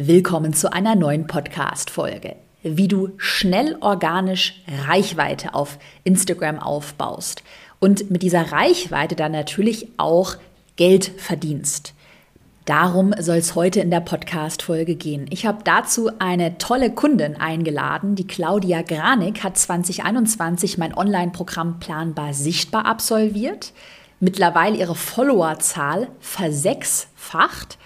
Willkommen zu einer neuen Podcast-Folge. Wie du schnell organisch Reichweite auf Instagram aufbaust und mit dieser Reichweite dann natürlich auch Geld verdienst. Darum soll es heute in der Podcast-Folge gehen. Ich habe dazu eine tolle Kundin eingeladen. Die Claudia Granik hat 2021 mein Online-Programm Planbar Sichtbar absolviert, mittlerweile ihre Followerzahl versechsfacht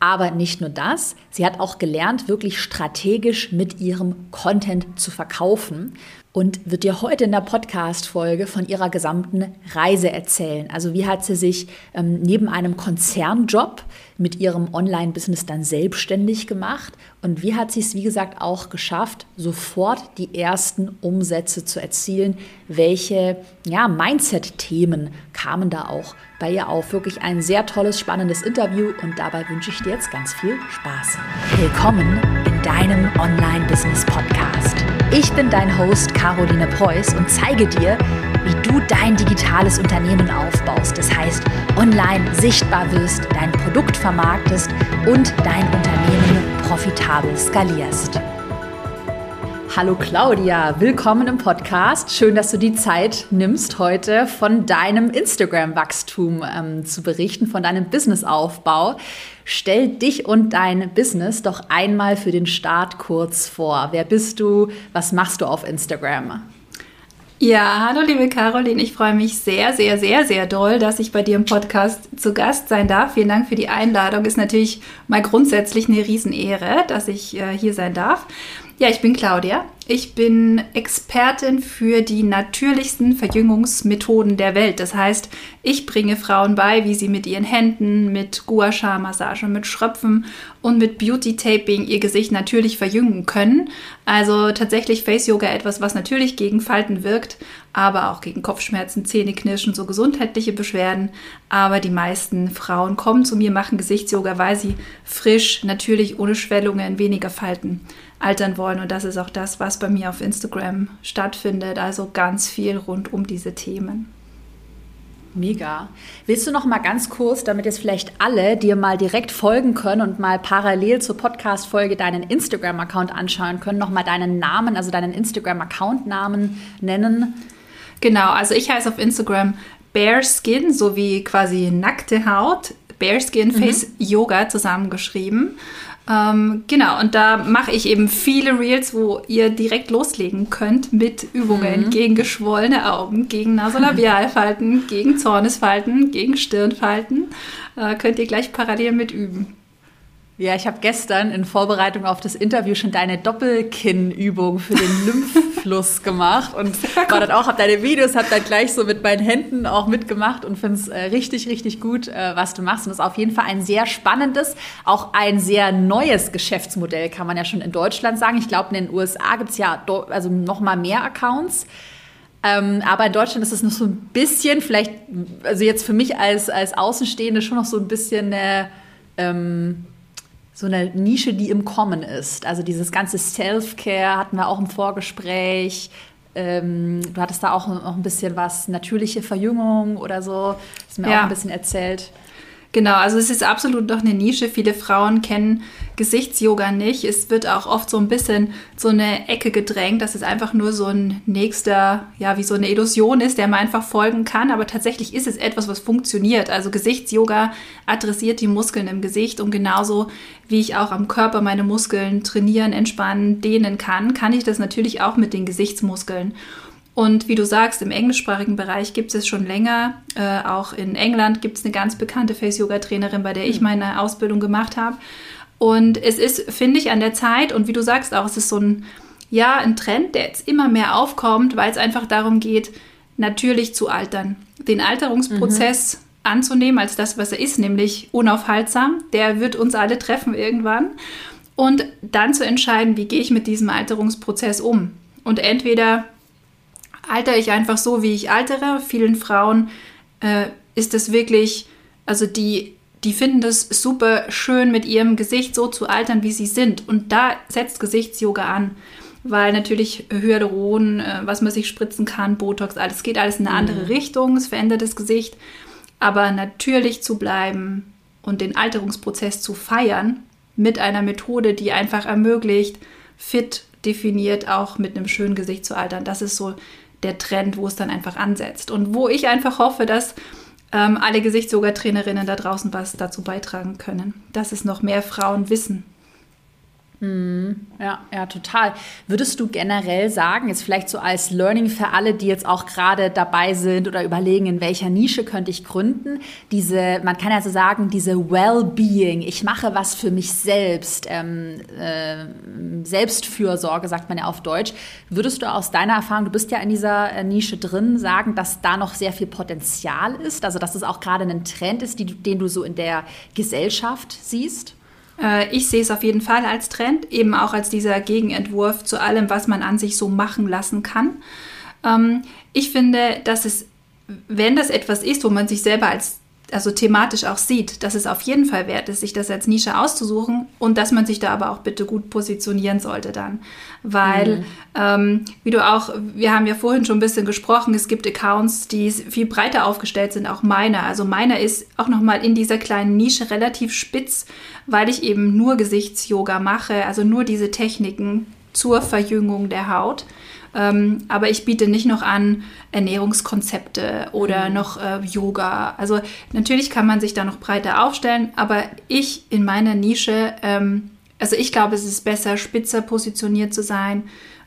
aber nicht nur das, sie hat auch gelernt, wirklich strategisch mit ihrem Content zu verkaufen und wird dir heute in der Podcast-Folge von ihrer gesamten Reise erzählen. Also wie hat sie sich ähm, neben einem Konzernjob mit ihrem Online-Business dann selbstständig gemacht und wie hat sie es, wie gesagt, auch geschafft, sofort die ersten Umsätze zu erzielen? Welche ja, Mindset-Themen kamen da auch bei ihr auf? Wirklich ein sehr tolles, spannendes Interview und dabei wünsche ich dir jetzt ganz viel Spaß. Willkommen in deinem Online-Business-Podcast. Ich bin dein Host Caroline Preuß und zeige dir, du dein digitales Unternehmen aufbaust. Das heißt, online sichtbar wirst, dein Produkt vermarktest und dein Unternehmen profitabel skalierst. Hallo Claudia, willkommen im Podcast. Schön, dass du die Zeit nimmst, heute von deinem Instagram-Wachstum ähm, zu berichten, von deinem Businessaufbau. Stell dich und dein Business doch einmal für den Start kurz vor. Wer bist du? Was machst du auf Instagram? Ja, hallo liebe Caroline, ich freue mich sehr, sehr, sehr, sehr doll, dass ich bei dir im Podcast zu Gast sein darf. Vielen Dank für die Einladung. Ist natürlich mal grundsätzlich eine Riesenehre, dass ich äh, hier sein darf. Ja, ich bin Claudia. Ich bin Expertin für die natürlichsten Verjüngungsmethoden der Welt. Das heißt, ich bringe Frauen bei, wie sie mit ihren Händen, mit Gua Sha Massage, mit Schröpfen und mit Beauty Taping ihr Gesicht natürlich verjüngen können. Also tatsächlich Face Yoga etwas, was natürlich gegen Falten wirkt, aber auch gegen Kopfschmerzen, Zähneknirschen, so gesundheitliche Beschwerden. Aber die meisten Frauen kommen zu mir, machen Gesichtsyoga, weil sie frisch, natürlich ohne Schwellungen, weniger Falten altern wollen. Und das ist auch das, was bei mir auf Instagram stattfindet. Also ganz viel rund um diese Themen. Mega. Willst du noch mal ganz kurz, damit jetzt vielleicht alle dir mal direkt folgen können und mal parallel zur Podcast-Folge deinen Instagram-Account anschauen können, noch mal deinen Namen, also deinen Instagram-Account-Namen nennen? Genau, also ich heiße auf Instagram Bearskin, so wie quasi nackte Haut. Bearskin mhm. Face mhm. Yoga zusammengeschrieben. Ähm, genau, und da mache ich eben viele Reels, wo ihr direkt loslegen könnt mit Übungen mhm. gegen geschwollene Augen, gegen Nasolabialfalten, gegen Zornesfalten, gegen Stirnfalten. Äh, könnt ihr gleich parallel mit üben. Ja, ich habe gestern in Vorbereitung auf das Interview schon deine Doppelkinnübung für den Lymphfluss gemacht und war dann auch, habe deine Videos, habe dann gleich so mit meinen Händen auch mitgemacht und finde es äh, richtig, richtig gut, äh, was du machst. Und das ist auf jeden Fall ein sehr spannendes, auch ein sehr neues Geschäftsmodell, kann man ja schon in Deutschland sagen. Ich glaube, in den USA gibt es ja also noch mal mehr Accounts. Ähm, aber in Deutschland ist es noch so ein bisschen, vielleicht, also jetzt für mich als, als Außenstehende schon noch so ein bisschen eine, ähm, so eine Nische, die im Kommen ist. Also dieses ganze Self-Care hatten wir auch im Vorgespräch. Ähm, du hattest da auch noch ein bisschen was, natürliche Verjüngung oder so. Das ist mir ja. auch ein bisschen erzählt. Genau, also es ist absolut noch eine Nische. Viele Frauen kennen Gesichtsyoga nicht. Es wird auch oft so ein bisschen so eine Ecke gedrängt, dass es einfach nur so ein nächster, ja, wie so eine Illusion ist, der man einfach folgen kann. Aber tatsächlich ist es etwas, was funktioniert. Also Gesichtsyoga adressiert die Muskeln im Gesicht und genauso wie ich auch am Körper meine Muskeln trainieren, entspannen, dehnen kann, kann ich das natürlich auch mit den Gesichtsmuskeln. Und wie du sagst, im englischsprachigen Bereich gibt es schon länger. Äh, auch in England gibt es eine ganz bekannte Face-Yoga-Trainerin, bei der ich hm. meine Ausbildung gemacht habe. Und es ist, finde ich, an der Zeit und wie du sagst auch, es ist so ein, ja, ein Trend, der jetzt immer mehr aufkommt, weil es einfach darum geht, natürlich zu altern. Den Alterungsprozess mhm. anzunehmen als das, was er ist, nämlich unaufhaltsam. Der wird uns alle treffen irgendwann. Und dann zu entscheiden, wie gehe ich mit diesem Alterungsprozess um. Und entweder alter ich einfach so, wie ich altere. Vielen Frauen äh, ist es wirklich, also die, die finden das super schön, mit ihrem Gesicht so zu altern, wie sie sind. Und da setzt Gesichtsyoga an. Weil natürlich Hyaluron, äh, was man sich spritzen kann, Botox, alles geht alles in eine andere mhm. Richtung, es verändert das Gesicht. Aber natürlich zu bleiben und den Alterungsprozess zu feiern, mit einer Methode, die einfach ermöglicht, fit definiert auch mit einem schönen Gesicht zu altern. Das ist so der Trend, wo es dann einfach ansetzt. Und wo ich einfach hoffe, dass ähm, alle Gesichtsyoga-Trainerinnen da draußen was dazu beitragen können, dass es noch mehr Frauen wissen. Mhm. Ja, ja, total. Würdest du generell sagen, jetzt vielleicht so als Learning für alle, die jetzt auch gerade dabei sind oder überlegen, in welcher Nische könnte ich gründen, diese, man kann ja so sagen, diese Well-Being, ich mache was für mich selbst, ähm, äh, Selbstfürsorge, sagt man ja auf Deutsch. Würdest du aus deiner Erfahrung, du bist ja in dieser äh, Nische drin, sagen, dass da noch sehr viel Potenzial ist, also dass es auch gerade ein Trend ist, die, den du so in der Gesellschaft siehst? Äh, ich sehe es auf jeden Fall als Trend, eben auch als dieser Gegenentwurf zu allem, was man an sich so machen lassen kann. Ähm, ich finde, dass es, wenn das etwas ist, wo man sich selber als also thematisch auch sieht, dass es auf jeden Fall wert ist, sich das als Nische auszusuchen und dass man sich da aber auch bitte gut positionieren sollte dann. Weil, mhm. ähm, wie du auch, wir haben ja vorhin schon ein bisschen gesprochen, es gibt Accounts, die viel breiter aufgestellt sind, auch meiner. Also meiner ist auch nochmal in dieser kleinen Nische relativ spitz, weil ich eben nur Gesichtsyoga mache, also nur diese Techniken zur Verjüngung der Haut. Ähm, aber ich biete nicht noch an Ernährungskonzepte oder mhm. noch äh, Yoga. Also natürlich kann man sich da noch breiter aufstellen, aber ich in meiner Nische, ähm, also ich glaube, es ist besser, spitzer positioniert zu sein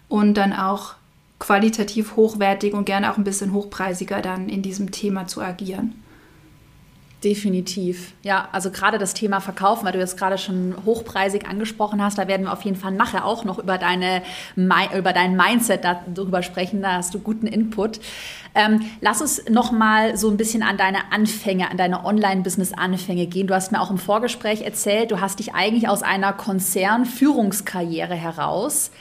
und dann auch qualitativ hochwertig und gerne auch ein bisschen hochpreisiger dann in diesem Thema zu agieren. Definitiv. Ja, also gerade das Thema Verkaufen, weil du jetzt gerade schon hochpreisig angesprochen hast, da werden wir auf jeden Fall nachher auch noch über, deine, über dein Mindset darüber sprechen. Da hast du guten Input. Ähm, lass uns noch mal so ein bisschen an deine Anfänge, an deine Online-Business-Anfänge gehen. Du hast mir auch im Vorgespräch erzählt, du hast dich eigentlich aus einer Konzernführungskarriere heraus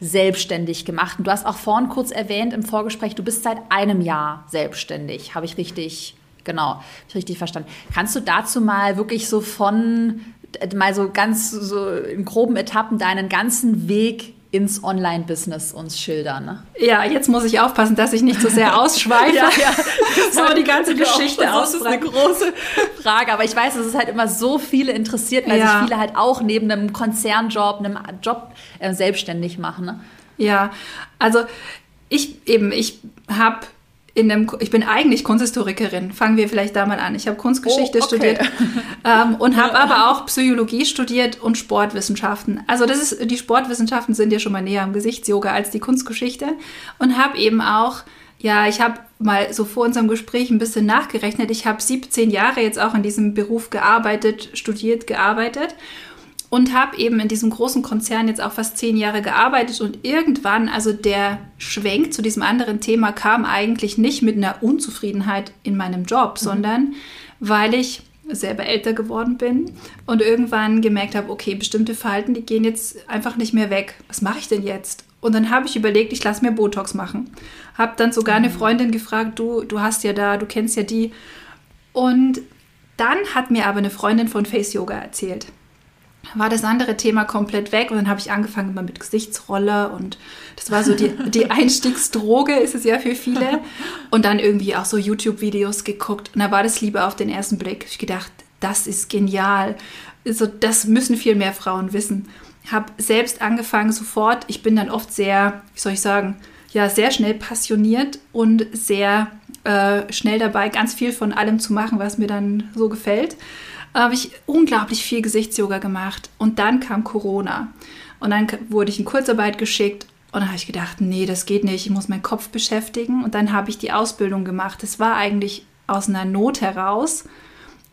selbstständig gemacht. Und du hast auch vorhin kurz erwähnt im Vorgespräch, du bist seit einem Jahr selbstständig. Habe ich richtig Genau, ich richtig verstanden. Kannst du dazu mal wirklich so von, mal so ganz so in groben Etappen deinen ganzen Weg ins Online-Business uns schildern. Ne? Ja, jetzt muss ich aufpassen, dass ich nicht so sehr ausschweife. ja, ja. so die ganze Geschichte aus. Das ist eine große Frage, aber ich weiß, dass es halt immer so viele interessiert, weil ja. sich viele halt auch neben einem Konzernjob, einem Job äh, selbstständig machen. Ne? Ja, also ich eben, ich habe in einem, ich bin eigentlich Kunsthistorikerin. Fangen wir vielleicht da mal an. Ich habe Kunstgeschichte oh, okay. studiert ähm, und habe aber auch Psychologie studiert und Sportwissenschaften. Also das ist, die Sportwissenschaften sind ja schon mal näher am Gesichtsyoga als die Kunstgeschichte und habe eben auch ja, ich habe mal so vor unserem Gespräch ein bisschen nachgerechnet. Ich habe 17 Jahre jetzt auch in diesem Beruf gearbeitet, studiert, gearbeitet und habe eben in diesem großen Konzern jetzt auch fast zehn Jahre gearbeitet und irgendwann, also der Schwenk zu diesem anderen Thema kam eigentlich nicht mit einer Unzufriedenheit in meinem Job, mhm. sondern weil ich selber älter geworden bin und irgendwann gemerkt habe, okay, bestimmte Verhalten, die gehen jetzt einfach nicht mehr weg. Was mache ich denn jetzt? Und dann habe ich überlegt, ich lasse mir Botox machen. Habe dann sogar eine mhm. Freundin gefragt, du, du hast ja da, du kennst ja die. Und dann hat mir aber eine Freundin von Face Yoga erzählt war das andere Thema komplett weg und dann habe ich angefangen immer mit Gesichtsrolle und das war so die, die Einstiegsdroge, ist es ja für viele. Und dann irgendwie auch so YouTube-Videos geguckt und da war das Liebe auf den ersten Blick. Ich gedacht, das ist genial. Also das müssen viel mehr Frauen wissen. Habe selbst angefangen sofort. Ich bin dann oft sehr, wie soll ich sagen, ja, sehr schnell passioniert und sehr äh, schnell dabei, ganz viel von allem zu machen, was mir dann so gefällt habe ich unglaublich viel Gesichtsyoga gemacht. Und dann kam Corona. Und dann wurde ich in Kurzarbeit geschickt. Und dann habe ich gedacht, nee, das geht nicht. Ich muss meinen Kopf beschäftigen. Und dann habe ich die Ausbildung gemacht. Es war eigentlich aus einer Not heraus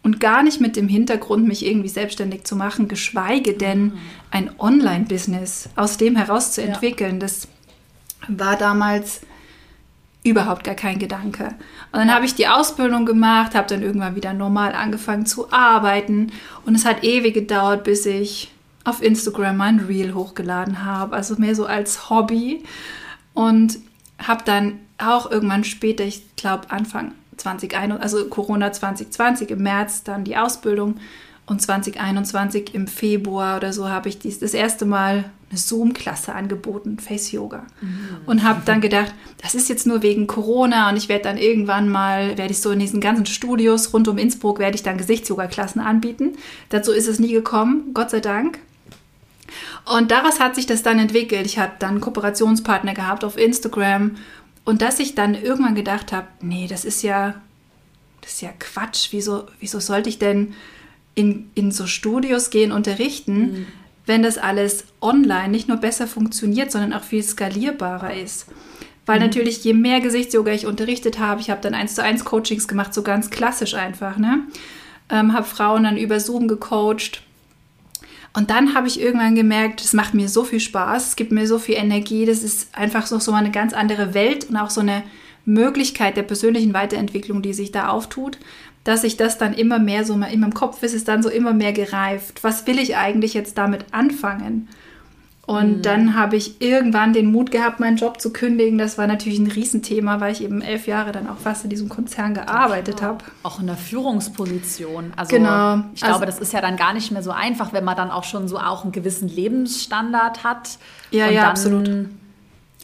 und gar nicht mit dem Hintergrund, mich irgendwie selbstständig zu machen, geschweige denn mhm. ein Online-Business aus dem heraus zu entwickeln. Ja. Das war damals überhaupt gar kein Gedanke. Und dann habe ich die Ausbildung gemacht, habe dann irgendwann wieder normal angefangen zu arbeiten. Und es hat ewig gedauert, bis ich auf Instagram mein Reel hochgeladen habe, also mehr so als Hobby. Und habe dann auch irgendwann später, ich glaube Anfang 2021, also Corona 2020 im März dann die Ausbildung. Und 2021 im Februar oder so habe ich dies, das erste Mal eine Zoom-Klasse angeboten, Face Yoga. Mhm. Und habe dann gedacht, das ist jetzt nur wegen Corona und ich werde dann irgendwann mal, werde ich so in diesen ganzen Studios rund um Innsbruck, werde ich dann Gesichts-Yoga-Klassen anbieten. Dazu ist es nie gekommen, Gott sei Dank. Und daraus hat sich das dann entwickelt. Ich habe dann Kooperationspartner gehabt auf Instagram und dass ich dann irgendwann gedacht habe, nee, das ist ja, das ist ja Quatsch. Wieso, wieso sollte ich denn in, in so Studios gehen, unterrichten, mhm. Wenn das alles online nicht nur besser funktioniert, sondern auch viel skalierbarer ist? Weil mhm. natürlich, je mehr Gesichtsyoga ich unterrichtet habe, ich habe dann eins zu eins Coachings gemacht, so ganz klassisch einfach, ne? Ähm, habe Frauen dann über Zoom gecoacht und dann habe ich irgendwann gemerkt, es macht mir so viel Spaß, es gibt mir so viel Energie, das ist einfach so, so eine ganz andere Welt und auch so eine Möglichkeit der persönlichen Weiterentwicklung, die sich da auftut, dass ich das dann immer mehr so in meinem Kopf ist es dann so immer mehr gereift. Was will ich eigentlich jetzt damit anfangen? Und mhm. dann habe ich irgendwann den Mut gehabt, meinen Job zu kündigen. Das war natürlich ein Riesenthema, weil ich eben elf Jahre dann auch fast in diesem Konzern gearbeitet habe. Auch in der Führungsposition. Also genau. ich glaube, also, das ist ja dann gar nicht mehr so einfach, wenn man dann auch schon so auch einen gewissen Lebensstandard hat. Ja, ja, dann, absolut.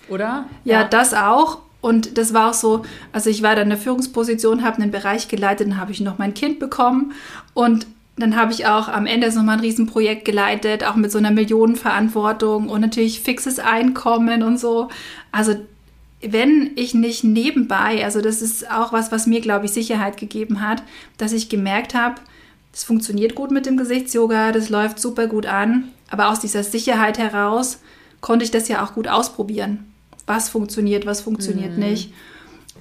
Oder? Ja, ja, das auch. Und das war auch so, also ich war dann in der Führungsposition, habe einen Bereich geleitet, dann habe ich noch mein Kind bekommen und dann habe ich auch am Ende so mal ein Riesenprojekt geleitet, auch mit so einer Millionenverantwortung und natürlich fixes Einkommen und so. Also wenn ich nicht nebenbei, also das ist auch was, was mir, glaube ich, Sicherheit gegeben hat, dass ich gemerkt habe, es funktioniert gut mit dem Gesichtsyoga, das läuft super gut an, aber aus dieser Sicherheit heraus konnte ich das ja auch gut ausprobieren. Was funktioniert, was funktioniert mhm. nicht.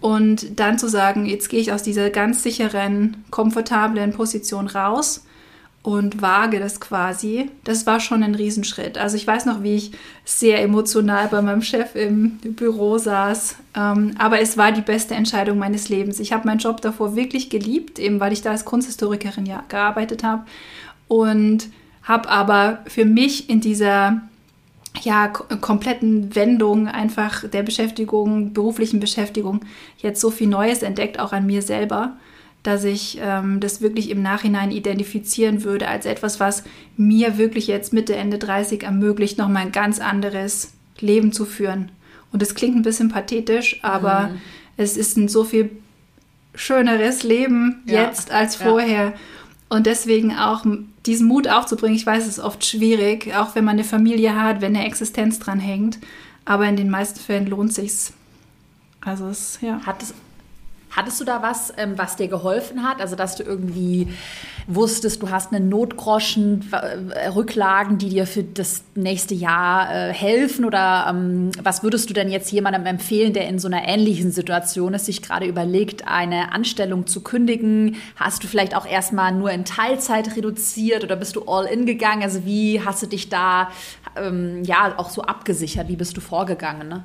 Und dann zu sagen, jetzt gehe ich aus dieser ganz sicheren, komfortablen Position raus und wage das quasi, das war schon ein Riesenschritt. Also ich weiß noch, wie ich sehr emotional bei meinem Chef im Büro saß, ähm, aber es war die beste Entscheidung meines Lebens. Ich habe meinen Job davor wirklich geliebt, eben weil ich da als Kunsthistorikerin ja gearbeitet habe und habe aber für mich in dieser ja, kompletten Wendung einfach der Beschäftigung, beruflichen Beschäftigung, jetzt so viel Neues entdeckt, auch an mir selber, dass ich ähm, das wirklich im Nachhinein identifizieren würde als etwas, was mir wirklich jetzt Mitte, Ende 30 ermöglicht, nochmal ein ganz anderes Leben zu führen. Und das klingt ein bisschen pathetisch, aber mhm. es ist ein so viel schöneres Leben ja. jetzt als vorher. Ja. Und deswegen auch diesen Mut aufzubringen, ich weiß, es ist oft schwierig, auch wenn man eine Familie hat, wenn eine Existenz dran hängt. Aber in den meisten Fällen lohnt sich's. Also es, ja. Hat es Hattest du da was, ähm, was dir geholfen hat? Also, dass du irgendwie wusstest, du hast einen Notgroschen, äh, Rücklagen, die dir für das nächste Jahr äh, helfen? Oder ähm, was würdest du denn jetzt jemandem empfehlen, der in so einer ähnlichen Situation ist, sich gerade überlegt, eine Anstellung zu kündigen? Hast du vielleicht auch erstmal nur in Teilzeit reduziert oder bist du all in gegangen? Also, wie hast du dich da ähm, ja auch so abgesichert? Wie bist du vorgegangen? Ne?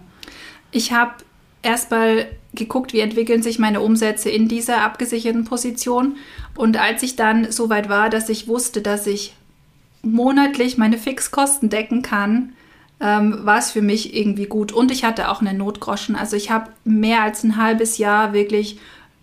Ich habe erstmal geguckt, wie entwickeln sich meine Umsätze in dieser abgesicherten Position. Und als ich dann so weit war, dass ich wusste, dass ich monatlich meine Fixkosten decken kann, ähm, war es für mich irgendwie gut. Und ich hatte auch einen Notgroschen. Also ich habe mehr als ein halbes Jahr wirklich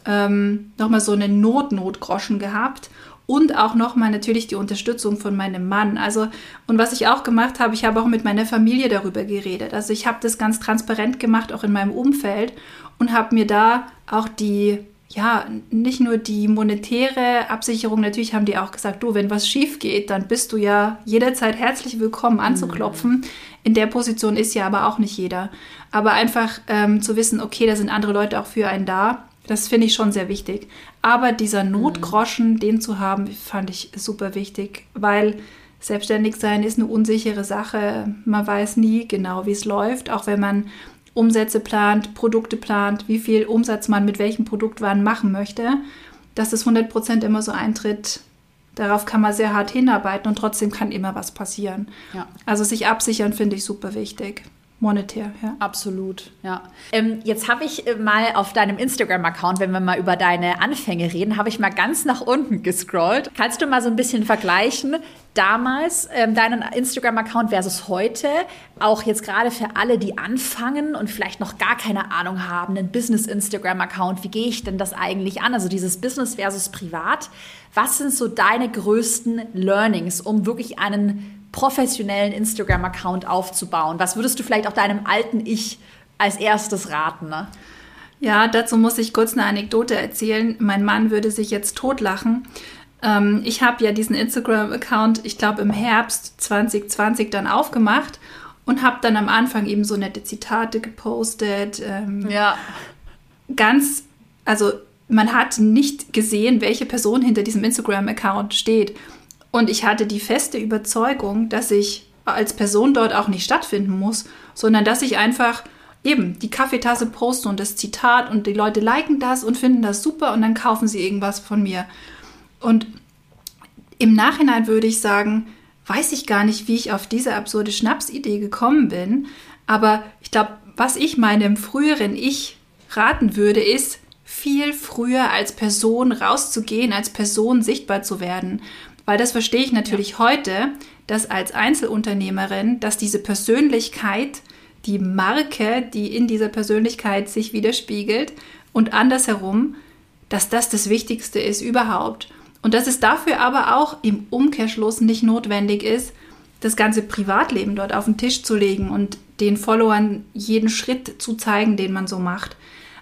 ähm, nochmal so einen Notnotgroschen gehabt und auch nochmal natürlich die Unterstützung von meinem Mann. Also, und was ich auch gemacht habe, ich habe auch mit meiner Familie darüber geredet. Also ich habe das ganz transparent gemacht, auch in meinem Umfeld und habe mir da auch die, ja, nicht nur die monetäre Absicherung, natürlich haben die auch gesagt, du, wenn was schief geht, dann bist du ja jederzeit herzlich willkommen anzuklopfen. Mhm. In der Position ist ja aber auch nicht jeder. Aber einfach ähm, zu wissen, okay, da sind andere Leute auch für einen da das finde ich schon sehr wichtig. Aber dieser Notgroschen, mhm. den zu haben, fand ich super wichtig, weil selbstständig sein ist eine unsichere Sache. Man weiß nie genau, wie es läuft, auch wenn man Umsätze plant, Produkte plant, wie viel Umsatz man mit welchem Produkt wann machen möchte. Dass das 100% immer so eintritt, darauf kann man sehr hart hinarbeiten und trotzdem kann immer was passieren. Ja. Also sich absichern finde ich super wichtig monetär. Ja. Absolut, ja. Ähm, jetzt habe ich äh, mal auf deinem Instagram-Account, wenn wir mal über deine Anfänge reden, habe ich mal ganz nach unten gescrollt. Kannst du mal so ein bisschen vergleichen, damals ähm, deinen Instagram-Account versus heute? Auch jetzt gerade für alle, die anfangen und vielleicht noch gar keine Ahnung haben, einen Business-Instagram-Account, wie gehe ich denn das eigentlich an? Also dieses Business versus Privat. Was sind so deine größten Learnings, um wirklich einen professionellen Instagram-Account aufzubauen? Was würdest du vielleicht auch deinem alten Ich als erstes raten? Ne? Ja, dazu muss ich kurz eine Anekdote erzählen. Mein Mann würde sich jetzt totlachen. Ähm, ich habe ja diesen Instagram-Account, ich glaube, im Herbst 2020 dann aufgemacht und habe dann am Anfang eben so nette Zitate gepostet. Ähm, ja. Ganz, also man hat nicht gesehen, welche Person hinter diesem Instagram-Account steht. Und ich hatte die feste Überzeugung, dass ich als Person dort auch nicht stattfinden muss, sondern dass ich einfach eben die Kaffeetasse poste und das Zitat und die Leute liken das und finden das super und dann kaufen sie irgendwas von mir. Und im Nachhinein würde ich sagen, weiß ich gar nicht, wie ich auf diese absurde Schnapsidee gekommen bin, aber ich glaube, was ich meinem früheren Ich raten würde, ist, viel früher als Person rauszugehen, als Person sichtbar zu werden. Weil das verstehe ich natürlich ja. heute, dass als Einzelunternehmerin, dass diese Persönlichkeit, die Marke, die in dieser Persönlichkeit sich widerspiegelt und andersherum, dass das das Wichtigste ist überhaupt. Und dass es dafür aber auch im Umkehrschluss nicht notwendig ist, das ganze Privatleben dort auf den Tisch zu legen und den Followern jeden Schritt zu zeigen, den man so macht.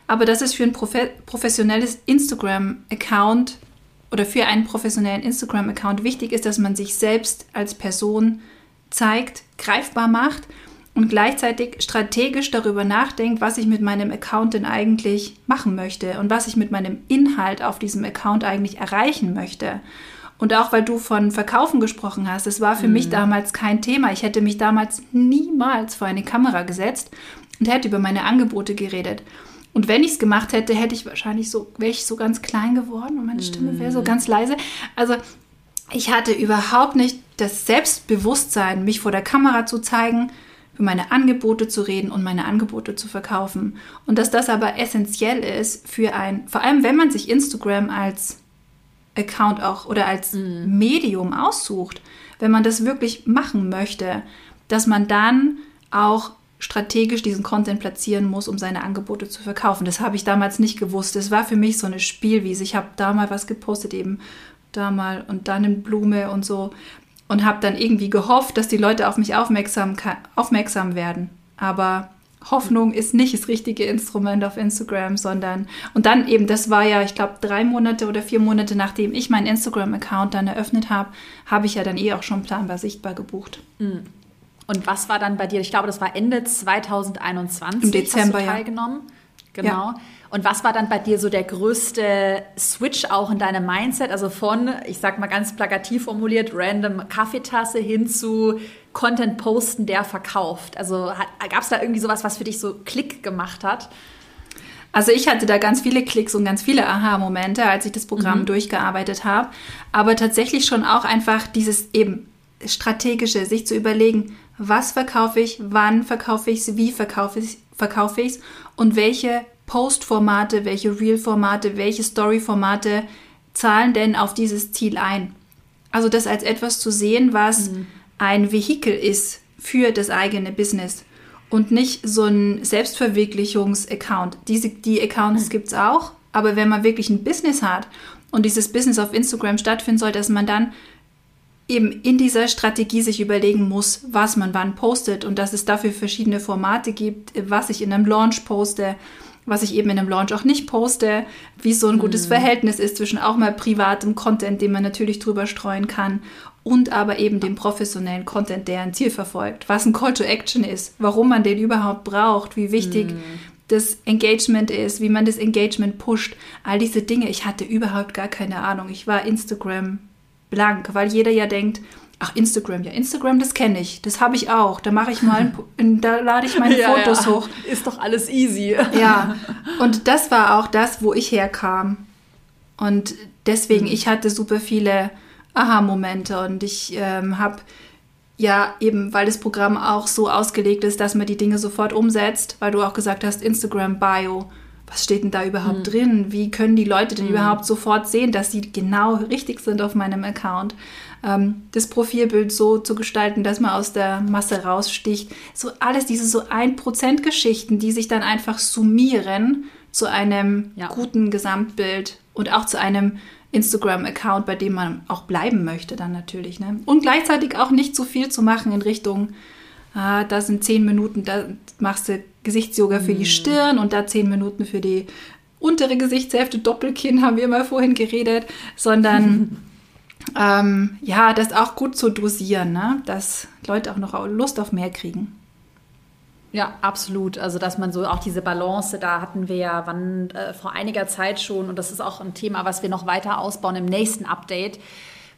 Aber dass es für ein professionelles Instagram-Account oder für einen professionellen Instagram-Account wichtig ist, dass man sich selbst als Person zeigt, greifbar macht und gleichzeitig strategisch darüber nachdenkt, was ich mit meinem Account denn eigentlich machen möchte und was ich mit meinem Inhalt auf diesem Account eigentlich erreichen möchte. Und auch weil du von Verkaufen gesprochen hast, es war für mhm. mich damals kein Thema. Ich hätte mich damals niemals vor eine Kamera gesetzt und hätte über meine Angebote geredet. Und wenn ich es gemacht hätte, hätte ich wahrscheinlich so, wäre ich so ganz klein geworden und meine Stimme wäre so mhm. ganz leise. Also ich hatte überhaupt nicht das Selbstbewusstsein, mich vor der Kamera zu zeigen, für meine Angebote zu reden und meine Angebote zu verkaufen. Und dass das aber essentiell ist für ein, vor allem wenn man sich Instagram als Account auch oder als mhm. Medium aussucht, wenn man das wirklich machen möchte, dass man dann auch strategisch diesen Content platzieren muss, um seine Angebote zu verkaufen. Das habe ich damals nicht gewusst. Es war für mich so eine Spielwiese. Ich habe da mal was gepostet, eben da mal und dann in Blume und so und habe dann irgendwie gehofft, dass die Leute auf mich aufmerksam, aufmerksam werden. Aber Hoffnung ist nicht das richtige Instrument auf Instagram, sondern und dann eben, das war ja, ich glaube, drei Monate oder vier Monate nachdem ich meinen Instagram-Account dann eröffnet habe, habe ich ja dann eh auch schon planbar sichtbar gebucht. Mhm. Und was war dann bei dir? Ich glaube, das war Ende 2021. Im Dezember, hast du teilgenommen. Ja. Genau. Ja. Und was war dann bei dir so der größte Switch auch in deinem Mindset? Also von, ich sag mal ganz plakativ formuliert, random Kaffeetasse hin zu Content posten, der verkauft. Also gab es da irgendwie sowas, was für dich so Klick gemacht hat? Also ich hatte da ganz viele Klicks und ganz viele Aha-Momente, als ich das Programm mhm. durchgearbeitet habe. Aber tatsächlich schon auch einfach dieses eben strategische, sich zu überlegen, was verkaufe ich, wann verkaufe ich es, wie verkaufe ich es verkaufe und welche Post-Formate, welche Reel-Formate, welche Story-Formate zahlen denn auf dieses Ziel ein. Also das als etwas zu sehen, was mhm. ein Vehikel ist für das eigene Business und nicht so ein Selbstverwirklichungs-Account. Diese, die Accounts mhm. gibt es auch, aber wenn man wirklich ein Business hat und dieses Business auf Instagram stattfinden soll, dass man dann eben in dieser Strategie sich überlegen muss, was man wann postet und dass es dafür verschiedene Formate gibt, was ich in einem Launch poste, was ich eben in einem Launch auch nicht poste, wie so ein gutes mhm. Verhältnis ist zwischen auch mal privatem Content, den man natürlich drüber streuen kann und aber eben dem professionellen Content, der ein Ziel verfolgt, was ein Call to Action ist, warum man den überhaupt braucht, wie wichtig mhm. das Engagement ist, wie man das Engagement pusht, all diese Dinge. Ich hatte überhaupt gar keine Ahnung. Ich war Instagram blank, weil jeder ja denkt, ach Instagram, ja Instagram, das kenne ich, das habe ich auch. Da mache ich mal, ein, da lade ich meine ja, Fotos ja. hoch. Ist doch alles easy. Ja, und das war auch das, wo ich herkam. Und deswegen, mhm. ich hatte super viele Aha-Momente und ich ähm, habe ja, eben, weil das Programm auch so ausgelegt ist, dass man die Dinge sofort umsetzt, weil du auch gesagt hast, Instagram Bio. Was steht denn da überhaupt mhm. drin? Wie können die Leute denn mhm. überhaupt sofort sehen, dass sie genau richtig sind auf meinem Account? Ähm, das Profilbild so zu gestalten, dass man aus der Masse raussticht. So alles diese so 1% Geschichten, die sich dann einfach summieren zu einem ja. guten Gesamtbild und auch zu einem Instagram-Account, bei dem man auch bleiben möchte dann natürlich. Ne? Und gleichzeitig auch nicht zu viel zu machen in Richtung, ah, da sind zehn Minuten, da machst du Gesichtsyoga für die mhm. Stirn und da zehn Minuten für die untere Gesichtshälfte, Doppelkinn haben wir mal vorhin geredet, sondern ähm, ja, das auch gut zu dosieren, ne? dass Leute auch noch Lust auf mehr kriegen. Ja, absolut. Also, dass man so auch diese Balance, da hatten wir ja wann, äh, vor einiger Zeit schon, und das ist auch ein Thema, was wir noch weiter ausbauen im nächsten Update.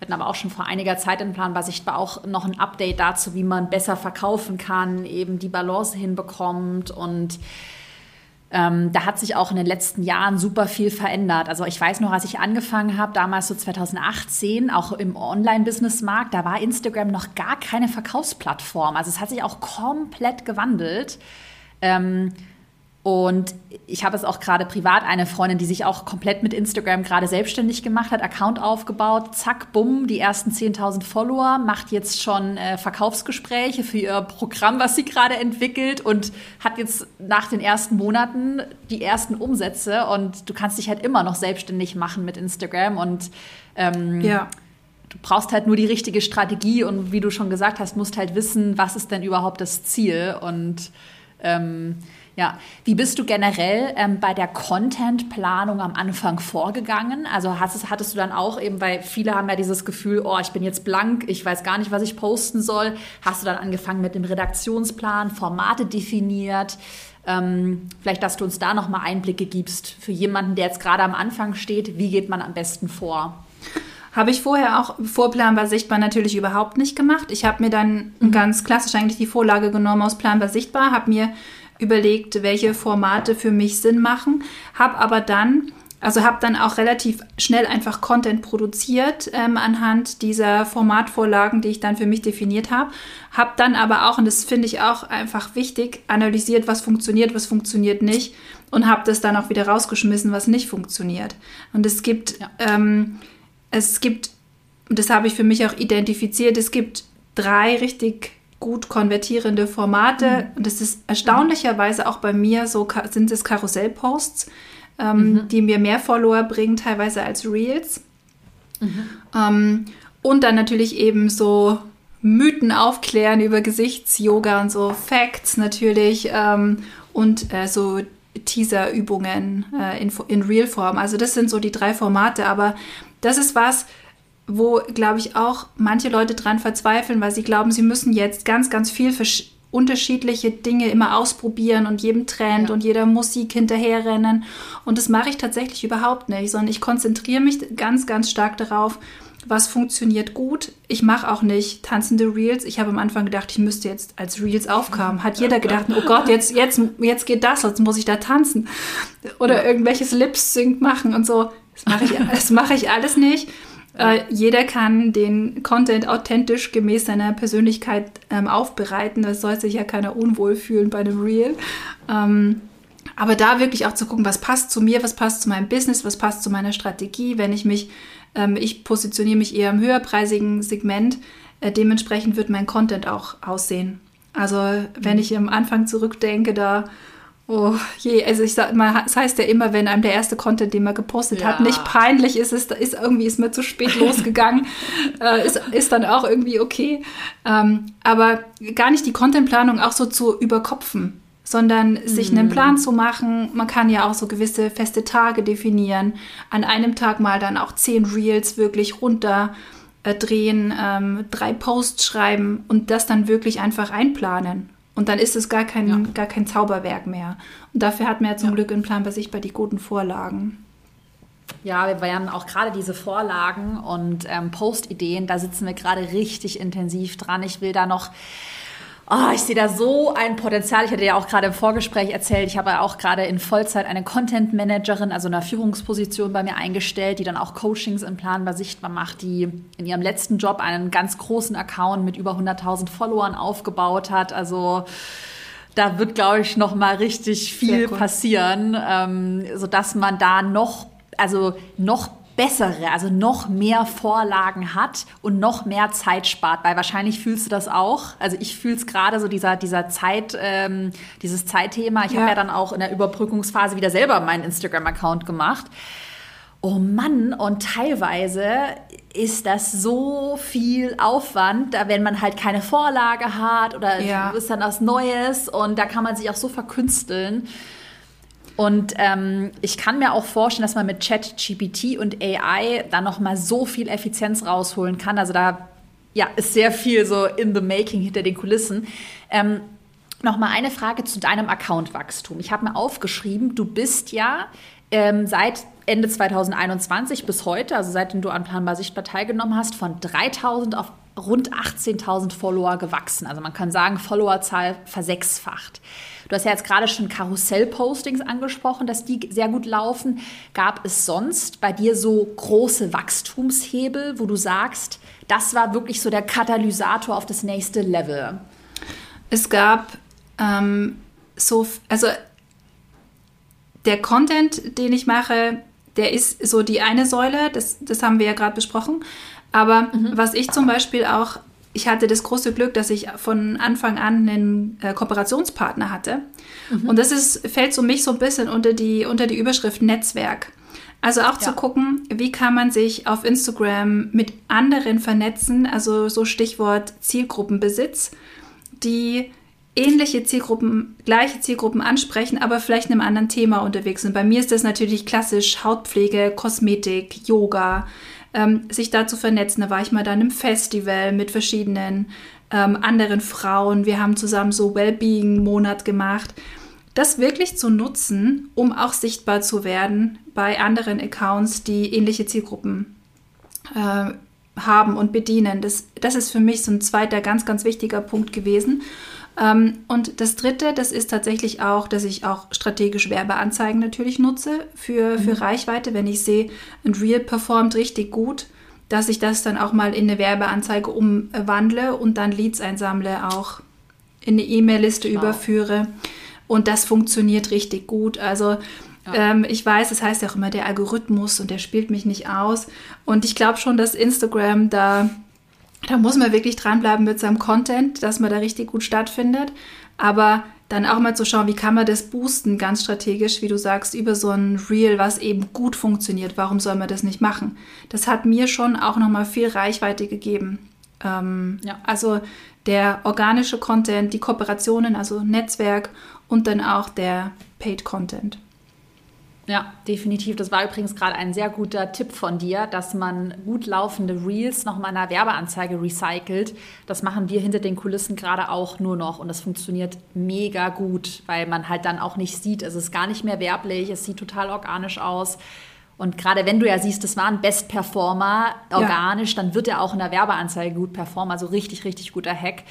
Hatten aber auch schon vor einiger Zeit in Planbar sichtbar auch noch ein Update dazu, wie man besser verkaufen kann, eben die Balance hinbekommt und ähm, da hat sich auch in den letzten Jahren super viel verändert. Also ich weiß noch, als ich angefangen habe, damals so 2018, auch im Online-Business-Markt, da war Instagram noch gar keine Verkaufsplattform. Also es hat sich auch komplett gewandelt. Ähm, und ich habe es auch gerade privat eine Freundin, die sich auch komplett mit Instagram gerade selbstständig gemacht hat, Account aufgebaut, zack, bumm, die ersten 10.000 Follower, macht jetzt schon äh, Verkaufsgespräche für ihr Programm, was sie gerade entwickelt und hat jetzt nach den ersten Monaten die ersten Umsätze. Und du kannst dich halt immer noch selbstständig machen mit Instagram und ähm, ja. du brauchst halt nur die richtige Strategie und wie du schon gesagt hast, musst halt wissen, was ist denn überhaupt das Ziel? Und ähm, ja, wie bist du generell ähm, bei der Contentplanung am Anfang vorgegangen? Also hast, hattest du dann auch eben, weil viele haben ja dieses Gefühl, oh, ich bin jetzt blank, ich weiß gar nicht, was ich posten soll. Hast du dann angefangen mit dem Redaktionsplan, Formate definiert? Ähm, vielleicht, dass du uns da nochmal Einblicke gibst für jemanden, der jetzt gerade am Anfang steht. Wie geht man am besten vor? Habe ich vorher auch vorplanbar sichtbar natürlich überhaupt nicht gemacht. Ich habe mir dann mhm. ganz klassisch eigentlich die Vorlage genommen aus planbar sichtbar, habe mir überlegt, welche Formate für mich Sinn machen, habe aber dann also habe dann auch relativ schnell einfach Content produziert ähm, anhand dieser Formatvorlagen, die ich dann für mich definiert habe. Habe dann aber auch, und das finde ich auch einfach wichtig, analysiert, was funktioniert, was funktioniert nicht und habe das dann auch wieder rausgeschmissen, was nicht funktioniert. Und es gibt, ähm, es gibt, und das habe ich für mich auch identifiziert, es gibt drei richtig gut konvertierende Formate. Mhm. Und das ist erstaunlicherweise auch bei mir so, sind es Karussellposts, ähm, mhm. die mir mehr Follower bringen, teilweise als Reels. Mhm. Ähm, und dann natürlich eben so Mythen aufklären über Gesichtsyoga und so Facts natürlich ähm, und äh, so Teaser-Übungen äh, in, in Real-Form. Also das sind so die drei Formate, aber das ist was, wo, glaube ich, auch manche Leute dran verzweifeln, weil sie glauben, sie müssen jetzt ganz, ganz viel unterschiedliche Dinge immer ausprobieren und jedem Trend ja. und jeder Musik hinterherrennen. Und das mache ich tatsächlich überhaupt nicht, sondern ich konzentriere mich ganz, ganz stark darauf, was funktioniert gut. Ich mache auch nicht tanzende Reels. Ich habe am Anfang gedacht, ich müsste jetzt als Reels aufkommen. Hat jeder gedacht, oh Gott, jetzt, jetzt, jetzt geht das, jetzt muss ich da tanzen. Oder irgendwelches Lip-Sync machen und so. Das mache ich, das mache ich alles nicht. Äh, jeder kann den Content authentisch gemäß seiner Persönlichkeit ähm, aufbereiten. Das soll sich ja keiner unwohl fühlen bei einem Reel. Ähm, aber da wirklich auch zu gucken, was passt zu mir, was passt zu meinem Business, was passt zu meiner Strategie. Wenn ich mich, ähm, ich positioniere mich eher im höherpreisigen Segment, äh, dementsprechend wird mein Content auch aussehen. Also wenn mhm. ich am Anfang zurückdenke, da Oh je, also ich sag mal, es heißt ja immer, wenn einem der erste Content, den man gepostet ja. hat, nicht peinlich ist, ist, ist irgendwie ist mir zu spät losgegangen, äh, ist, ist dann auch irgendwie okay. Ähm, aber gar nicht die Contentplanung auch so zu überkopfen, sondern sich einen mhm. Plan zu machen. Man kann ja auch so gewisse feste Tage definieren. An einem Tag mal dann auch zehn Reels wirklich runter äh, drehen, ähm, drei Posts schreiben und das dann wirklich einfach einplanen. Und dann ist es gar kein, ja. gar kein Zauberwerk mehr. Und dafür hat man ja zum ja. Glück in Plan bei sich bei die guten Vorlagen. Ja, wir werden auch gerade diese Vorlagen und ähm, Post-Ideen, da sitzen wir gerade richtig intensiv dran. Ich will da noch Oh, ich sehe da so ein Potenzial. Ich hatte ja auch gerade im Vorgespräch erzählt, ich habe auch gerade in Vollzeit eine Content Managerin, also eine Führungsposition bei mir eingestellt, die dann auch Coachings im Planbar sichtbar macht, die in ihrem letzten Job einen ganz großen Account mit über 100.000 Followern aufgebaut hat. Also da wird, glaube ich, noch mal richtig viel passieren, ähm, sodass man da noch, also noch bessere, also noch mehr Vorlagen hat und noch mehr Zeit spart, weil wahrscheinlich fühlst du das auch. Also ich fühle es gerade so dieser dieser Zeit, ähm, dieses Zeitthema. Ich ja. habe ja dann auch in der Überbrückungsphase wieder selber meinen Instagram-Account gemacht. Oh Mann, und teilweise ist das so viel Aufwand, da wenn man halt keine Vorlage hat oder ja. ist dann was Neues und da kann man sich auch so verkünsteln. Und ähm, ich kann mir auch vorstellen, dass man mit Chat, GPT und AI da noch mal so viel Effizienz rausholen kann. Also da ja, ist sehr viel so in the making hinter den Kulissen. Ähm, noch mal eine Frage zu deinem Accountwachstum. Ich habe mir aufgeschrieben, du bist ja ähm, seit Ende 2021 bis heute, also seitdem du an Planbar Sichtbar teilgenommen hast, von 3000 auf rund 18.000 Follower gewachsen. Also man kann sagen, Followerzahl versechsfacht. Du hast ja jetzt gerade schon Karussell-Postings angesprochen, dass die sehr gut laufen. Gab es sonst bei dir so große Wachstumshebel, wo du sagst, das war wirklich so der Katalysator auf das nächste Level? Es gab ähm, so, also der Content, den ich mache, der ist so die eine Säule, das, das haben wir ja gerade besprochen. Aber mhm. was ich zum Beispiel auch ich hatte das große Glück, dass ich von Anfang an einen äh, Kooperationspartner hatte. Mhm. Und das ist, fällt so mich so ein bisschen unter die, unter die Überschrift Netzwerk. Also auch ja. zu gucken, wie kann man sich auf Instagram mit anderen vernetzen, also so Stichwort Zielgruppenbesitz, die ähnliche Zielgruppen, gleiche Zielgruppen ansprechen, aber vielleicht in einem anderen Thema unterwegs sind. Bei mir ist das natürlich klassisch Hautpflege, Kosmetik, Yoga, ähm, sich da zu vernetzen. Da war ich mal dann im Festival mit verschiedenen ähm, anderen Frauen. Wir haben zusammen so Wellbeing-Monat gemacht. Das wirklich zu nutzen, um auch sichtbar zu werden bei anderen Accounts, die ähnliche Zielgruppen äh, haben und bedienen. Das, das ist für mich so ein zweiter ganz, ganz wichtiger Punkt gewesen. Ähm, und das Dritte, das ist tatsächlich auch, dass ich auch strategisch Werbeanzeigen natürlich nutze für, für mhm. Reichweite. Wenn ich sehe, ein Reel performt richtig gut, dass ich das dann auch mal in eine Werbeanzeige umwandle und dann Leads einsammle, auch in eine E-Mail-Liste wow. überführe. Und das funktioniert richtig gut. Also ja. Ähm, ich weiß, es das heißt ja auch immer der Algorithmus und der spielt mich nicht aus. Und ich glaube schon, dass Instagram da da muss man wirklich dranbleiben mit seinem Content, dass man da richtig gut stattfindet. Aber dann auch mal zu schauen, wie kann man das boosten, ganz strategisch, wie du sagst, über so ein Reel, was eben gut funktioniert. Warum soll man das nicht machen? Das hat mir schon auch nochmal viel Reichweite gegeben. Ähm, ja. Also der organische Content, die Kooperationen, also Netzwerk und dann auch der Paid Content. Ja, definitiv. Das war übrigens gerade ein sehr guter Tipp von dir, dass man gut laufende Reels noch mal in einer Werbeanzeige recycelt. Das machen wir hinter den Kulissen gerade auch nur noch und das funktioniert mega gut, weil man halt dann auch nicht sieht, es ist gar nicht mehr werblich, es sieht total organisch aus. Und gerade wenn du ja siehst, das war ein Best Performer organisch, ja. dann wird er auch in der Werbeanzeige gut performen. Also richtig, richtig guter Hack.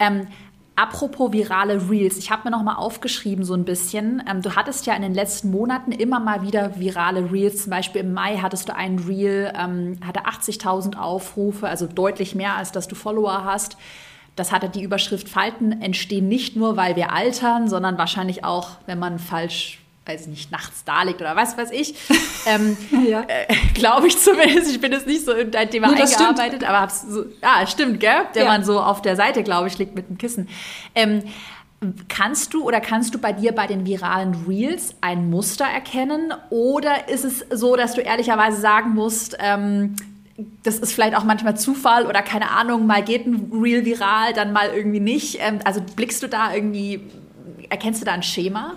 Ähm, Apropos virale Reels, ich habe mir noch mal aufgeschrieben so ein bisschen. Ähm, du hattest ja in den letzten Monaten immer mal wieder virale Reels. Zum Beispiel im Mai hattest du einen Reel, ähm, hatte 80.000 Aufrufe, also deutlich mehr als dass du Follower hast. Das hatte die Überschrift Falten entstehen nicht nur, weil wir altern, sondern wahrscheinlich auch, wenn man falsch weiß ich nicht, nachts da liegt oder was weiß ich. Ähm, ja. äh, Glaube ich zumindest. Ich bin jetzt nicht so in dein Thema nee, eingearbeitet, stimmt. aber hab's so, ah, stimmt, gell? Der ja. man so auf der Seite, glaube ich, liegt mit dem Kissen. Ähm, Kannst du oder kannst du bei dir bei den viralen Reels ein Muster erkennen? Oder ist es so, dass du ehrlicherweise sagen musst, ähm, das ist vielleicht auch manchmal Zufall oder keine Ahnung, mal geht ein Reel viral, dann mal irgendwie nicht. Ähm, also blickst du da irgendwie, erkennst du da ein Schema?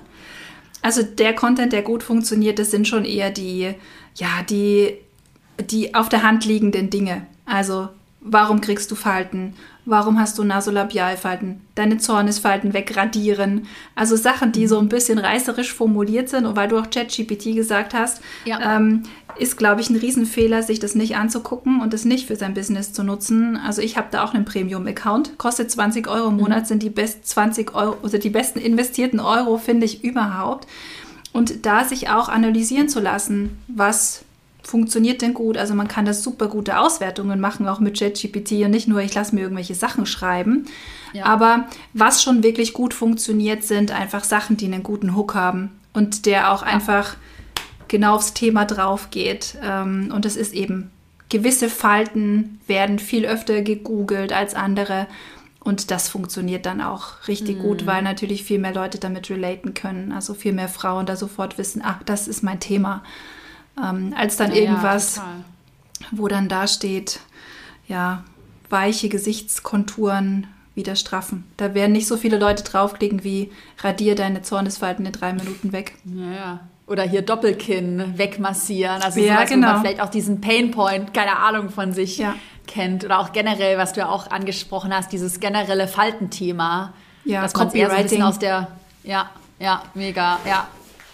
Also der Content, der gut funktioniert, das sind schon eher die, ja, die, die auf der Hand liegenden Dinge. Also Warum kriegst du Falten? Warum hast du Nasolabialfalten? Deine Zornesfalten wegradieren. Also Sachen, die so ein bisschen reißerisch formuliert sind. Und weil du auch ChatGPT gesagt hast, ja. ähm, ist, glaube ich, ein Riesenfehler, sich das nicht anzugucken und das nicht für sein Business zu nutzen. Also ich habe da auch einen Premium-Account. Kostet 20 Euro im Monat, mhm. sind die best 20 Euro, also die besten investierten Euro, finde ich überhaupt. Und da sich auch analysieren zu lassen, was funktioniert denn gut? Also man kann da super gute Auswertungen machen, auch mit ChatGPT und nicht nur, ich lasse mir irgendwelche Sachen schreiben. Ja. Aber was schon wirklich gut funktioniert, sind einfach Sachen, die einen guten Hook haben und der auch ja. einfach genau aufs Thema drauf geht. Ähm, und es ist eben, gewisse Falten werden viel öfter gegoogelt als andere. Und das funktioniert dann auch richtig mhm. gut, weil natürlich viel mehr Leute damit relaten können. Also viel mehr Frauen da sofort wissen, ach, das ist mein Thema ähm, als dann ja, irgendwas, ja, wo dann da steht, ja, weiche Gesichtskonturen wieder straffen. Da werden nicht so viele Leute draufklicken wie radier deine Zornesfalten in drei Minuten weg. Ja. Oder hier Doppelkinn wegmassieren. Also ja, sowas, genau. wo man vielleicht auch diesen Painpoint, keine Ahnung von sich ja. kennt. Oder auch generell, was du ja auch angesprochen hast, dieses generelle Faltenthema. Ja, das kommt eher so ein bisschen aus der, ja, ja, mega, ja.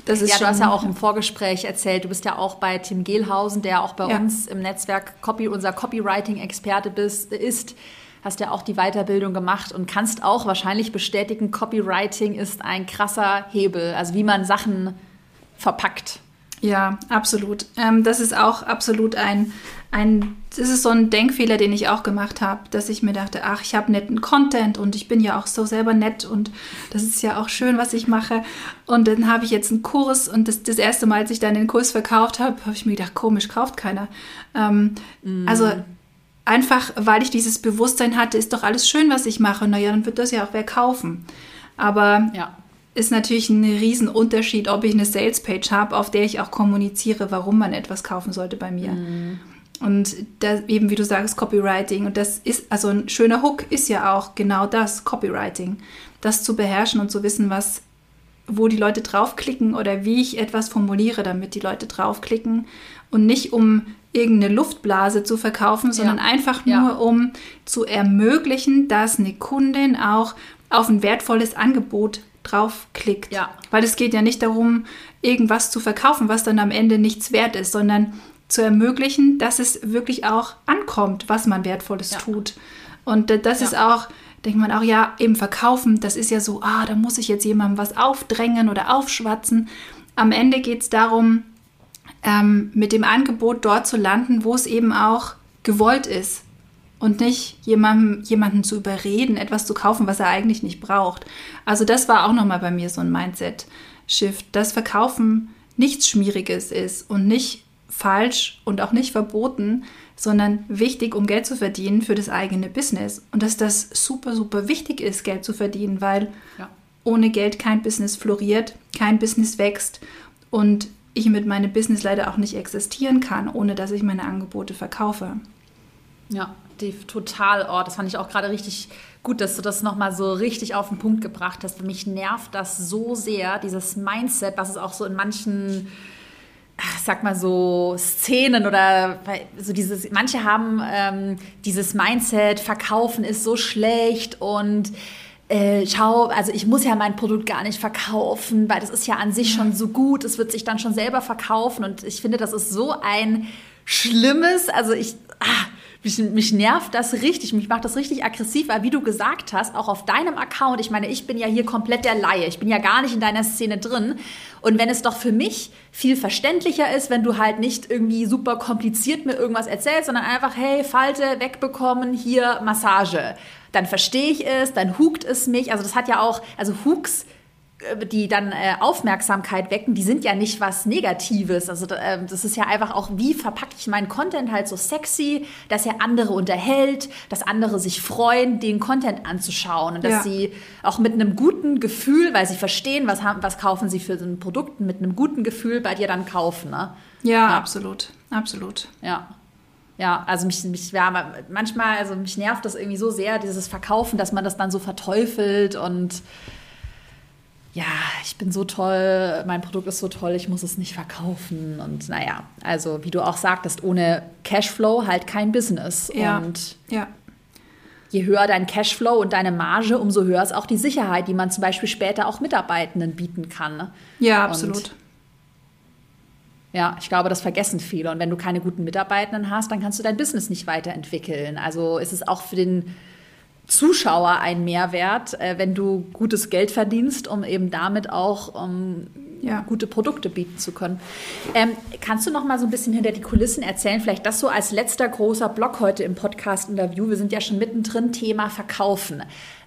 Das ist ja, du hast ja auch im Vorgespräch erzählt, du bist ja auch bei Tim Gehlhausen, der auch bei ja. uns im Netzwerk Copy, unser Copywriting-Experte ist. Hast ja auch die Weiterbildung gemacht und kannst auch wahrscheinlich bestätigen, Copywriting ist ein krasser Hebel, also wie man Sachen verpackt. Ja, absolut. Ähm, das ist auch absolut ein, ein, das ist so ein Denkfehler, den ich auch gemacht habe, dass ich mir dachte, ach, ich habe netten Content und ich bin ja auch so selber nett und das ist ja auch schön, was ich mache. Und dann habe ich jetzt einen Kurs und das, das erste Mal, als ich dann den Kurs verkauft habe, habe ich mir gedacht, komisch, kauft keiner. Ähm, mm. Also einfach, weil ich dieses Bewusstsein hatte, ist doch alles schön, was ich mache. Naja, dann wird das ja auch wer kaufen. Aber ja ist natürlich ein Riesenunterschied, ob ich eine Salespage habe, auf der ich auch kommuniziere, warum man etwas kaufen sollte bei mir. Mhm. Und da, eben wie du sagst, Copywriting. Und das ist, also ein schöner Hook ist ja auch genau das, Copywriting. Das zu beherrschen und zu wissen, was, wo die Leute draufklicken oder wie ich etwas formuliere, damit die Leute draufklicken. Und nicht um irgendeine Luftblase zu verkaufen, sondern ja. einfach nur, ja. um zu ermöglichen, dass eine Kundin auch auf ein wertvolles Angebot draufklickt. Ja. Weil es geht ja nicht darum, irgendwas zu verkaufen, was dann am Ende nichts wert ist, sondern zu ermöglichen, dass es wirklich auch ankommt, was man Wertvolles ja. tut. Und das ja. ist auch, denkt man auch, ja, eben verkaufen, das ist ja so, ah, da muss ich jetzt jemandem was aufdrängen oder aufschwatzen. Am Ende geht es darum, ähm, mit dem Angebot dort zu landen, wo es eben auch gewollt ist und nicht jemandem, jemanden zu überreden, etwas zu kaufen, was er eigentlich nicht braucht. Also das war auch nochmal bei mir so ein Mindset-Shift, dass Verkaufen nichts Schmieriges ist und nicht falsch und auch nicht verboten, sondern wichtig, um Geld zu verdienen für das eigene Business. Und dass das super, super wichtig ist, Geld zu verdienen, weil ja. ohne Geld kein Business floriert, kein Business wächst und ich mit meinem Business leider auch nicht existieren kann, ohne dass ich meine Angebote verkaufe. Ja, total, oh, das fand ich auch gerade richtig gut, dass du das nochmal so richtig auf den Punkt gebracht hast. Mich nervt das so sehr, dieses Mindset, was es auch so in manchen sag mal so Szenen oder so dieses, manche haben ähm, dieses Mindset, verkaufen ist so schlecht und äh, schau, also ich muss ja mein Produkt gar nicht verkaufen, weil das ist ja an sich schon so gut, es wird sich dann schon selber verkaufen und ich finde, das ist so ein schlimmes, also ich, ah, mich, mich nervt das richtig, mich macht das richtig aggressiv, weil wie du gesagt hast, auch auf deinem Account, ich meine, ich bin ja hier komplett der Laie, ich bin ja gar nicht in deiner Szene drin. Und wenn es doch für mich viel verständlicher ist, wenn du halt nicht irgendwie super kompliziert mir irgendwas erzählst, sondern einfach, hey, Falte wegbekommen, hier Massage. Dann verstehe ich es, dann hukt es mich. Also das hat ja auch, also Hooks die dann äh, Aufmerksamkeit wecken, die sind ja nicht was Negatives. Also äh, das ist ja einfach auch, wie verpacke ich meinen Content halt so sexy, dass er andere unterhält, dass andere sich freuen, den Content anzuschauen und dass ja. sie auch mit einem guten Gefühl, weil sie verstehen, was, haben, was kaufen sie für so ein Produkt, mit einem guten Gefühl bei dir dann kaufen. Ne? Ja, ja, absolut, absolut. Ja. Ja, also mich, mich ja, manchmal, also mich nervt das irgendwie so sehr, dieses Verkaufen, dass man das dann so verteufelt und ja, ich bin so toll, mein Produkt ist so toll, ich muss es nicht verkaufen. Und naja, also wie du auch sagtest, ohne Cashflow halt kein Business. Ja. Und Ja. je höher dein Cashflow und deine Marge, umso höher ist auch die Sicherheit, die man zum Beispiel später auch Mitarbeitenden bieten kann. ne? Ja, Und absolut. Ja, ich glaube, das vergessen viele. Und wenn du keine guten Mitarbeitenden hast, dann kannst du dein Business nicht weiterentwickeln. Also ist es auch für den Zuschauer ein Mehrwert, äh, wenn du gutes Geld verdienst, um eben damit auch ähm, Ja. gute Produkte bieten zu können. Ähm, kannst du noch mal so ein bisschen hinter die Kulissen erzählen? Vielleicht das so als letzter großer Block heute im Podcast-Interview. Wir sind ja schon mittendrin, Thema Verkaufen.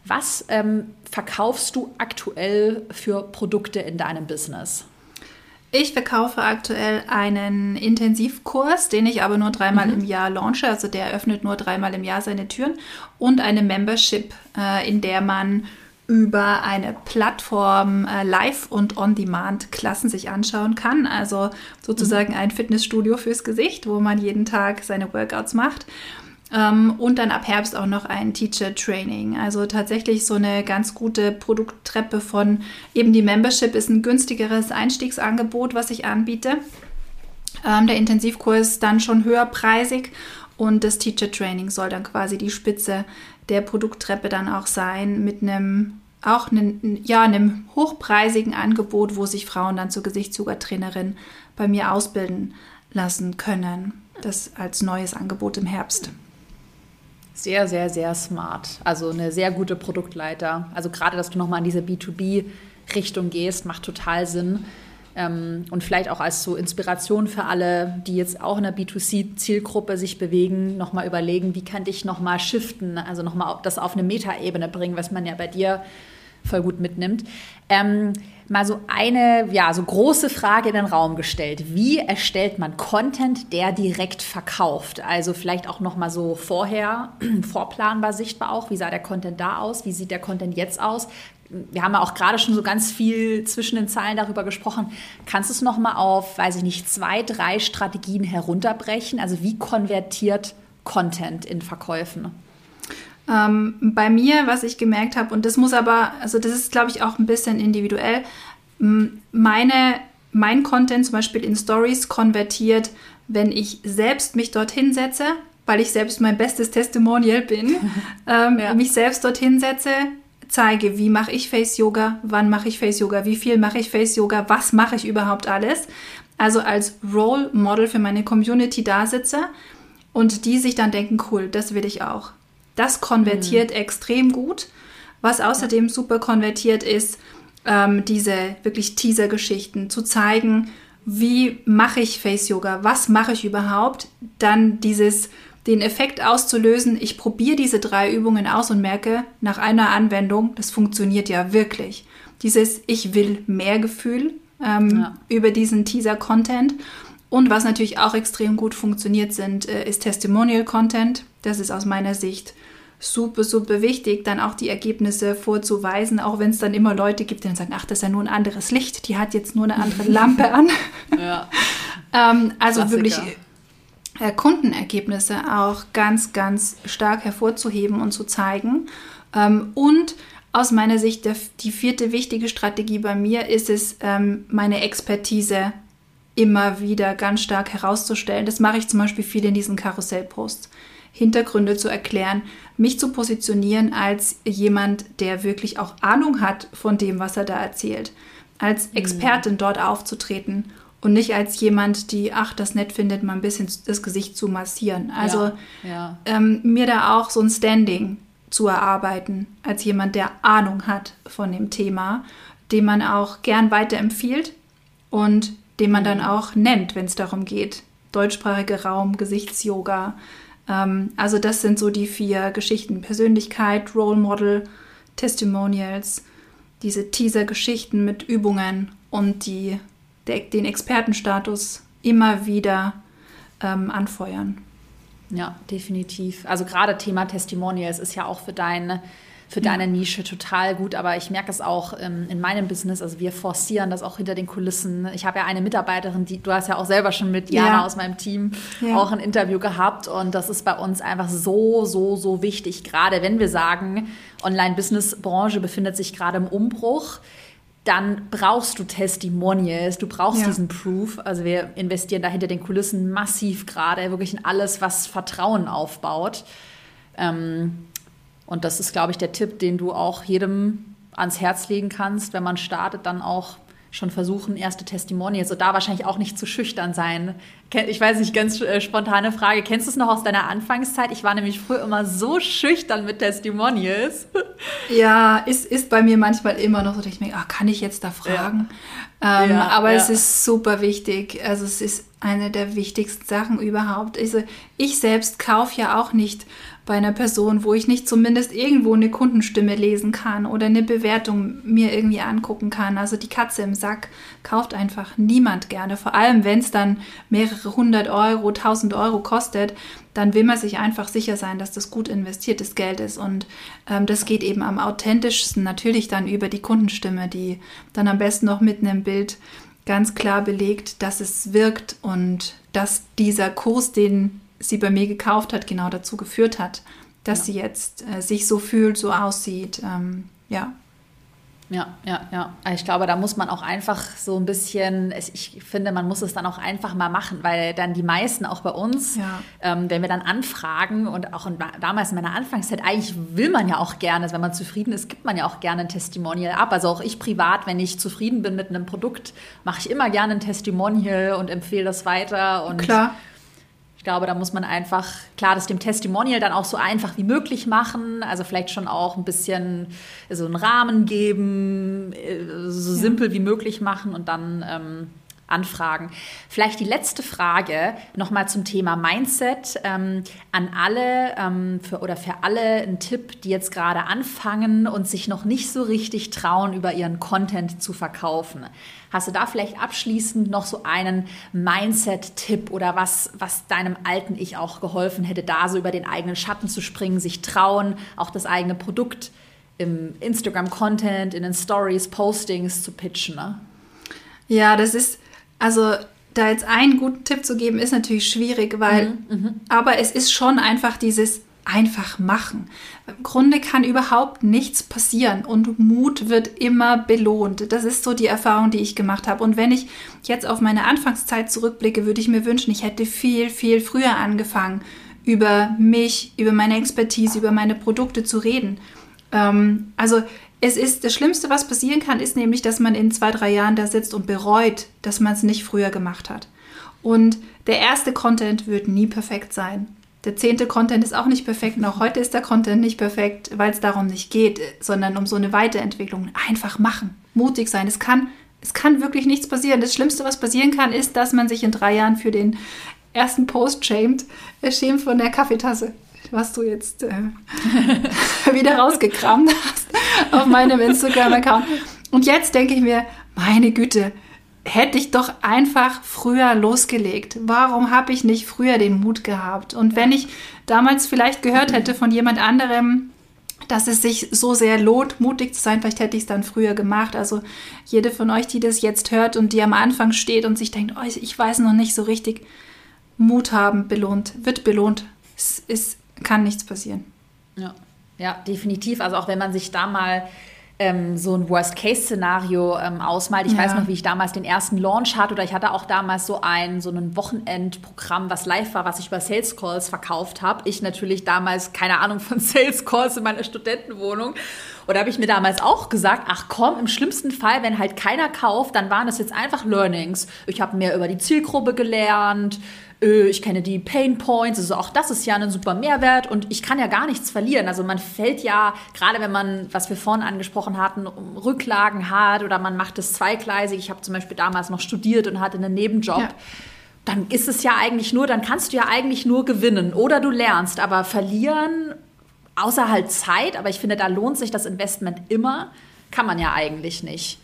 Was ähm, verkaufst du aktuell für Produkte in deinem Business? Ich verkaufe aktuell einen Intensivkurs, den ich aber nur dreimal Mhm. im Jahr launche. Also der öffnet nur dreimal im Jahr seine Türen. Und eine Membership, äh, in der man über eine Plattform äh, live und on demand Klassen sich anschauen kann. Also sozusagen ein Fitnessstudio fürs Gesicht, wo man jeden Tag seine Workouts macht. Ähm, und dann ab Herbst auch noch ein Teacher Training. Also tatsächlich so eine ganz gute Produkttreppe von eben die Membership ist ein günstigeres Einstiegsangebot, was ich anbiete. Ähm, der Intensivkurs dann schon höherpreisig und das Teacher Training soll dann quasi die Spitze der Produkttreppe dann auch sein mit einem auch einem, ja, einem hochpreisigen Angebot, wo sich Frauen dann zur Gesichtsyoga-Trainerin bei mir ausbilden lassen können. Das als neues Angebot im Herbst. Sehr, sehr, sehr smart. Also eine sehr gute Produktleiter. Also gerade, dass du nochmal in diese B2B-Richtung gehst, macht total Sinn. Ähm, und vielleicht auch als so Inspiration für alle, die jetzt auch in der B2C-Zielgruppe sich bewegen, nochmal überlegen, wie kann ich nochmal shiften, also nochmal das auf eine Metaebene bringen, was man ja bei dir voll gut mitnimmt. Ähm, mal so eine, ja, so große Frage in den Raum gestellt. Wie erstellt man Content, der direkt verkauft? Also vielleicht auch noch mal so vorher, vorplanbar sichtbar auch. Wie sah der Content da aus? Wie sieht der Content jetzt aus? Wir haben ja auch gerade schon so ganz viel zwischen den Zeilen darüber gesprochen. Kannst du es noch mal auf, weiß ich nicht, zwei, drei Strategien herunterbrechen? Also wie konvertiert Content in Verkäufen? Ähm, bei mir, was ich gemerkt habe, und das muss aber, also das ist, glaube ich, auch ein bisschen individuell, meine, mein Content zum Beispiel in Stories konvertiert, wenn ich selbst mich dorthin setze, weil ich selbst mein bestes Testimonial bin, ähm, Ja. mich selbst dorthin setze, zeige, wie mache ich Face Yoga, wann mache ich Face Yoga, wie viel mache ich Face Yoga, was mache ich überhaupt alles. Also als Role Model für meine Community da sitze und die sich dann denken, cool, das will ich auch. Das konvertiert extrem gut. Was außerdem super konvertiert ist, ähm, diese wirklich Teaser-Geschichten zu zeigen, wie mache ich Face Yoga, was mache ich überhaupt, dann dieses den Effekt auszulösen, ich probiere diese drei Übungen aus und merke nach einer Anwendung, das funktioniert ja wirklich. Dieses Ich will mehr Gefühl ähm, Ja. über diesen Teaser-Content. Und was natürlich auch extrem gut funktioniert sind, äh, ist Testimonial-Content. Das ist aus meiner Sicht super, super wichtig, dann auch die Ergebnisse vorzuweisen, auch wenn es dann immer Leute gibt, die dann sagen, ach, das ist ja nur ein anderes Licht, die hat jetzt nur eine andere Lampe an. Ja. Ähm, also Klassiker. wirklich äh, Kundenergebnisse auch ganz, ganz stark hervorzuheben und zu zeigen. Ähm, und aus meiner Sicht der, die vierte wichtige Strategie bei mir ist es, ähm, meine Expertise immer wieder ganz stark herauszustellen. Das mache ich zum Beispiel viel in diesen Karussellposts. Hintergründe zu erklären, mich zu positionieren als jemand, der wirklich auch Ahnung hat von dem, was er da erzählt. Als Expertin dort aufzutreten und nicht als jemand, die, ach, das nett findet, mal ein bisschen das Gesicht zu massieren. Also ja. ja. ähm, mir da auch so ein Standing zu erarbeiten, als jemand, der Ahnung hat von dem Thema, den man auch gern weiterempfiehlt und den man dann auch nennt, wenn es darum geht. Deutschsprachiger Raum, Gesichtsyoga. Ähm, also das sind so die vier Geschichten. Persönlichkeit, Role Model, Testimonials, diese Teaser-Geschichten mit Übungen und die, der, den Expertenstatus immer wieder ähm, anfeuern. Ja, definitiv. Also gerade Thema Testimonials ist ja auch für deine, für deine Nische total gut, aber ich merke es auch ähm, in meinem Business, also wir forcieren das auch hinter den Kulissen. Ich habe ja eine Mitarbeiterin, die, du hast ja auch selber schon mit Jana Ja. aus meinem Team Ja. auch ein Interview gehabt und das ist bei uns einfach so, so, so wichtig, gerade wenn wir sagen, Online-Business-Branche befindet sich gerade im Umbruch dann brauchst du Testimonials, du brauchst ja. diesen Proof. Also wir investieren da hinter den Kulissen massiv gerade, wirklich in alles, was Vertrauen aufbaut. Ähm, und das ist, glaube ich, der Tipp, den du auch jedem ans Herz legen kannst, wenn man startet, dann auch schon versuchen, erste Testimonials. Und da wahrscheinlich auch nicht zu schüchtern sein. Ich weiß nicht, ganz äh, spontane Frage. Kennst du es noch aus deiner Anfangszeit? Ich war nämlich früher immer so schüchtern mit Testimonials. Ja, ist, ist bei mir manchmal immer noch so, dass ich mir, ach, kann ich jetzt da fragen? Ja. Ähm, ja, aber ja. es ist super wichtig. Also es ist eine der wichtigsten Sachen überhaupt. Also ich selbst kaufe ja auch nicht bei einer Person, wo ich nicht zumindest irgendwo eine Kundenstimme lesen kann oder eine Bewertung mir irgendwie angucken kann. Also die Katze im Sack kauft einfach niemand gerne. Vor allem, wenn es dann mehrere hundert Euro, tausend Euro kostet, dann will man sich einfach sicher sein, dass das gut investiertes Geld ist. Und ähm, das geht eben am authentischsten natürlich dann über die Kundenstimme, die dann am besten noch mit einem Bild ganz klar belegt, dass es wirkt und dass dieser Kurs, den sie bei mir gekauft hat, genau dazu geführt hat, dass ja. sie jetzt äh, sich so fühlt, so aussieht. Ähm, ja. Ja, ja, ja. Also ich glaube, da muss man auch einfach so ein bisschen, ich finde, man muss es dann auch einfach mal machen, weil dann die meisten auch bei uns, ja. ähm, wenn wir dann anfragen und auch in, damals in meiner Anfangszeit, eigentlich will man ja auch gerne, wenn man zufrieden ist, gibt man ja auch gerne ein Testimonial ab. Also auch ich privat, wenn ich zufrieden bin mit einem Produkt, mache ich immer gerne ein Testimonial und empfehle das weiter. Und Klar. Ich glaube, da muss man einfach, klar, das dem Testimonial dann auch so einfach wie möglich machen. Also vielleicht schon auch ein bisschen so einen Rahmen geben, äh, so ja. simpel wie möglich machen und dann ähm, anfragen. Vielleicht die letzte Frage nochmal zum Thema Mindset ähm, an alle ähm, für, oder für alle ein Tipp, die jetzt gerade anfangen und sich noch nicht so richtig trauen, über ihren Content zu verkaufen. Hast du da vielleicht abschließend noch so einen Mindset-Tipp oder was, was deinem alten Ich auch geholfen hätte, da so über den eigenen Schatten zu springen, sich trauen, auch das eigene Produkt im Instagram-Content, in den Stories, Postings zu pitchen? Ne? Ja, das ist, also da jetzt einen guten Tipp zu geben, ist natürlich schwierig, weil, mhm, mhm. aber es ist schon einfach dieses einfach machen. Im Grunde kann überhaupt nichts passieren und Mut wird immer belohnt. Das ist so die Erfahrung, die ich gemacht habe. Und wenn ich jetzt auf meine Anfangszeit zurückblicke, würde ich mir wünschen, ich hätte viel, viel früher angefangen, über mich, über meine Expertise, über meine Produkte zu reden. Ähm, also es ist das Schlimmste, was passieren kann, ist nämlich, dass man in zwei, drei Jahren da sitzt und bereut, dass man es nicht früher gemacht hat. Und der erste Content wird nie perfekt sein. Der zehnte Content ist auch nicht perfekt auch heute ist der Content nicht perfekt, weil es darum nicht geht, sondern um so eine Weiterentwicklung. Einfach machen, mutig sein. Es kann, es kann wirklich nichts passieren. Das Schlimmste, was passieren kann, ist, dass man sich in drei Jahren für den ersten Post schämt, schämt von der Kaffeetasse, was du jetzt äh, wieder rausgekramt hast auf meinem Instagram-Account. Und jetzt denke ich mir, meine Güte, hätte ich doch einfach früher losgelegt. Warum habe ich nicht früher den Mut gehabt? Und wenn ich damals vielleicht gehört hätte von jemand anderem, dass es sich so sehr lohnt, mutig zu sein, vielleicht hätte ich es dann früher gemacht. Also jede von euch, die das jetzt hört und die am Anfang steht und sich denkt, oh, ich weiß noch nicht so richtig, Mut haben belohnt, wird belohnt. Es, es kann nichts passieren. Ja. ja, definitiv. Also auch wenn man sich da mal ähm, so ein Worst-Case-Szenario ähm, ausmalt. Ich ja. weiß noch, wie ich damals den ersten Launch hatte oder ich hatte auch damals so ein, so ein Wochenendprogramm, was live war, was ich über Sales Calls verkauft habe. Ich natürlich damals keine Ahnung von Sales Calls in meiner Studentenwohnung. Und da habe ich mir damals auch gesagt, ach komm, im schlimmsten Fall, wenn halt keiner kauft, dann waren das jetzt einfach Learnings. Ich habe mehr über die Zielgruppe gelernt, äh, ich kenne die Pain Points, also auch das ist ja ein super Mehrwert und ich kann ja gar nichts verlieren. Also man fällt ja, gerade wenn man, was wir vorhin angesprochen hatten, Rücklagen hat oder man macht es zweigleisig. Ich habe zum Beispiel damals noch studiert und hatte einen Nebenjob. Ja. Dann ist es ja eigentlich nur, dann kannst du ja eigentlich nur gewinnen oder du lernst, aber verlieren, außer halt Zeit, aber ich finde, da lohnt sich das Investment immer, kann man ja eigentlich nicht.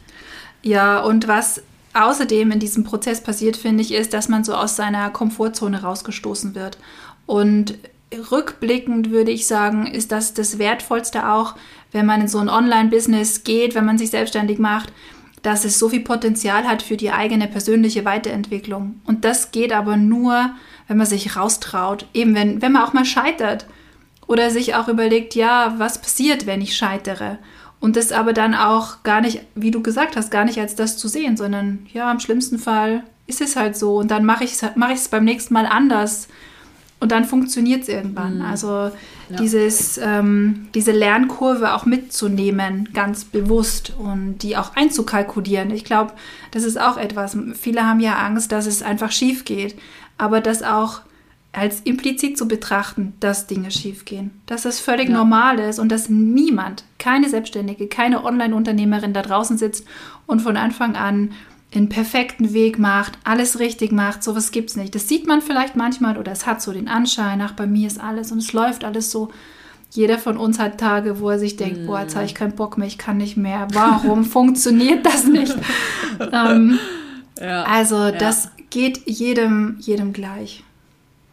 Ja, und was außerdem in diesem Prozess passiert, finde ich, ist, dass man so aus seiner Komfortzone rausgestoßen wird. Und rückblickend würde ich sagen, ist das das Wertvollste auch, wenn man in so ein Online-Business geht, wenn man sich selbstständig macht, dass es so viel Potenzial hat für die eigene persönliche Weiterentwicklung. Und das geht aber nur, wenn man sich raustraut. Eben wenn, wenn man auch mal scheitert oder sich auch überlegt, ja, was passiert, wenn ich scheitere? Und das aber dann auch gar nicht, wie du gesagt hast, gar nicht als das zu sehen, sondern ja, im schlimmsten Fall ist es halt so. Und dann mache ich es mach beim nächsten Mal anders. Und dann funktioniert es irgendwann. Mhm. Also ja. dieses, ähm, diese Lernkurve auch mitzunehmen, ganz bewusst und die auch einzukalkulieren. Ich glaube, das ist auch etwas. Viele haben ja Angst, dass es einfach schief geht. Aber das auch als implizit zu betrachten, dass Dinge schiefgehen, dass das völlig ja. normal ist und dass niemand, keine Selbstständige, keine Online-Unternehmerin da draußen sitzt und von Anfang an den perfekten Weg macht, alles richtig macht, sowas gibt es nicht. Das sieht man vielleicht manchmal oder es hat so den Anschein, ach, bei mir ist alles und es läuft alles so. Jeder von uns hat Tage, wo er sich denkt, mm. boah, jetzt habe ich keinen Bock mehr, ich kann nicht mehr. Warum funktioniert das nicht? ähm, ja, also ja. das geht jedem, jedem gleich.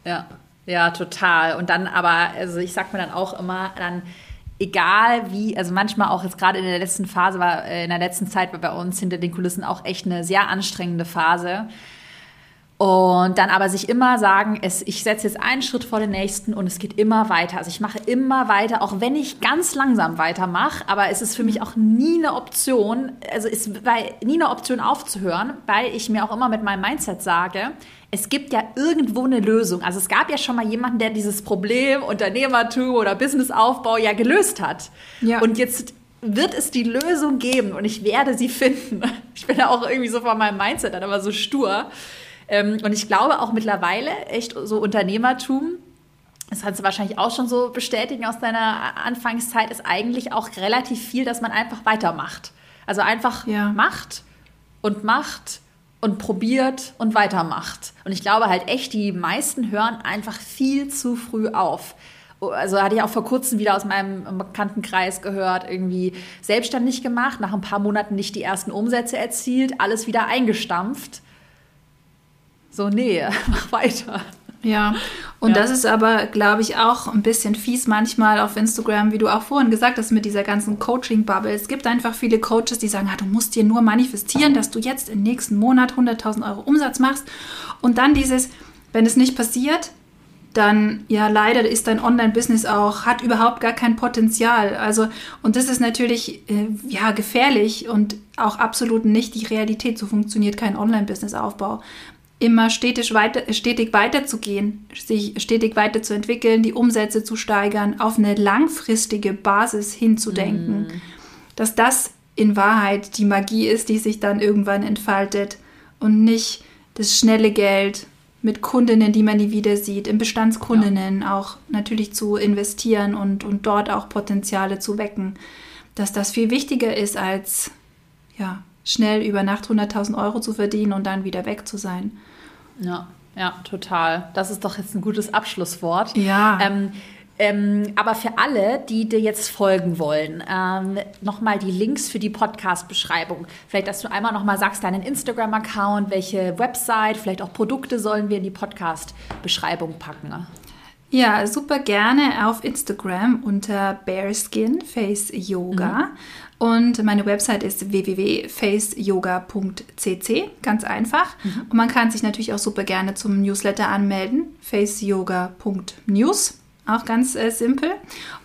Ja, ja, total. Und dann aber, also ich sag mir dann auch immer, dann egal wie, also manchmal auch jetzt gerade in der letzten Phase war, äh, in der letzten Zeit war bei uns hinter den Kulissen auch echt eine sehr anstrengende Phase. Und dann aber sich immer sagen, es, ich setze jetzt einen Schritt vor den nächsten und es geht immer weiter. Also ich mache immer weiter, auch wenn ich ganz langsam weitermache, aber es ist für mich auch nie eine Option, also ist bei, nie eine Option aufzuhören, weil ich mir auch immer mit meinem Mindset sage, es gibt ja irgendwo eine Lösung. Also es gab ja schon mal jemanden, der dieses Problem Unternehmertum oder Businessaufbau ja gelöst hat. Ja. Und jetzt wird es die Lösung geben und ich werde sie finden. Ich bin ja auch irgendwie so von meinem Mindset dann aber so stur. Ähm, und ich glaube auch mittlerweile echt so Unternehmertum, das kannst du wahrscheinlich auch schon so bestätigen aus deiner Anfangszeit, ist eigentlich auch relativ viel, dass man einfach weitermacht. Also einfach ja. macht und macht und probiert und weitermacht. Und ich glaube halt echt, die meisten hören einfach viel zu früh auf. Also hatte ich auch vor kurzem wieder aus meinem Bekanntenkreis gehört, irgendwie selbstständig gemacht, nach ein paar Monaten nicht die ersten Umsätze erzielt, alles wieder eingestampft. So, nee, mach weiter. Ja, und ja. das ist aber, glaube ich, auch ein bisschen fies manchmal auf Instagram, wie du auch vorhin gesagt hast, mit dieser ganzen Coaching-Bubble. Es gibt einfach viele Coaches, die sagen, ah, du musst dir nur manifestieren, dass du jetzt im nächsten Monat 100.000 Euro Umsatz machst. Und dann dieses, wenn es nicht passiert, dann ja leider ist dein Online-Business auch, hat überhaupt gar kein Potenzial. Also, und das ist natürlich äh, ja gefährlich und auch absolut nicht die Realität. So funktioniert kein Online-Business-Aufbau immer stetig, weiter, stetig weiterzugehen, sich stetig weiterzuentwickeln, die Umsätze zu steigern, auf eine langfristige Basis hinzudenken. Mm. Dass das in Wahrheit die Magie ist, die sich dann irgendwann entfaltet und nicht das schnelle Geld mit Kundinnen, die man nie wieder sieht, in Bestandskundinnen ja. auch natürlich zu investieren und, und dort auch Potenziale zu wecken. Dass das viel wichtiger ist als ja, schnell über Nacht 100.000 Euro zu verdienen und dann wieder weg zu sein. Ja, ja, total. Das ist doch jetzt ein gutes Abschlusswort. Ja. Ähm, ähm, aber für alle, die dir jetzt folgen wollen, ähm, nochmal die Links für die Podcast-Beschreibung. Vielleicht, dass du einmal nochmal sagst, deinen Instagram-Account, welche Website, vielleicht auch Produkte sollen wir in die Podcast-Beschreibung packen. Ja, super gerne auf Instagram unter Bearskin Face Yoga. Mhm. Und meine Website ist www.faceyoga.cc, ganz einfach. Mhm. Und man kann sich natürlich auch super gerne zum Newsletter anmelden, faceyoga.news, auch ganz äh, simpel.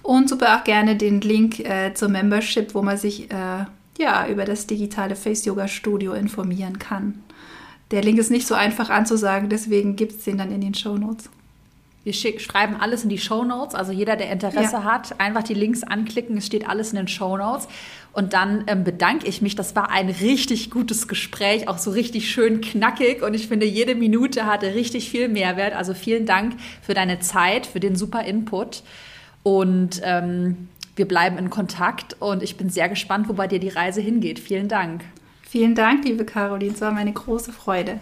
Und super auch gerne den Link äh, zur Membership, wo man sich äh, ja, über das digitale Face Yoga Studio informieren kann. Der Link ist nicht so einfach anzusagen, deswegen gibt es den dann in den Show Notes. Wir schreiben alles in die Show Notes. Also jeder, der Interesse ja. hat, einfach die Links anklicken. Es steht alles in den Show Notes. Und dann ähm, bedanke ich mich. Das war ein richtig gutes Gespräch, auch so richtig schön knackig. Und ich finde, jede Minute hatte richtig viel Mehrwert. Also vielen Dank für deine Zeit, für den super Input. Und ähm, wir bleiben in Kontakt. Und ich bin sehr gespannt, wo bei dir die Reise hingeht. Vielen Dank. Vielen Dank, liebe Caroline. Es war meine große Freude.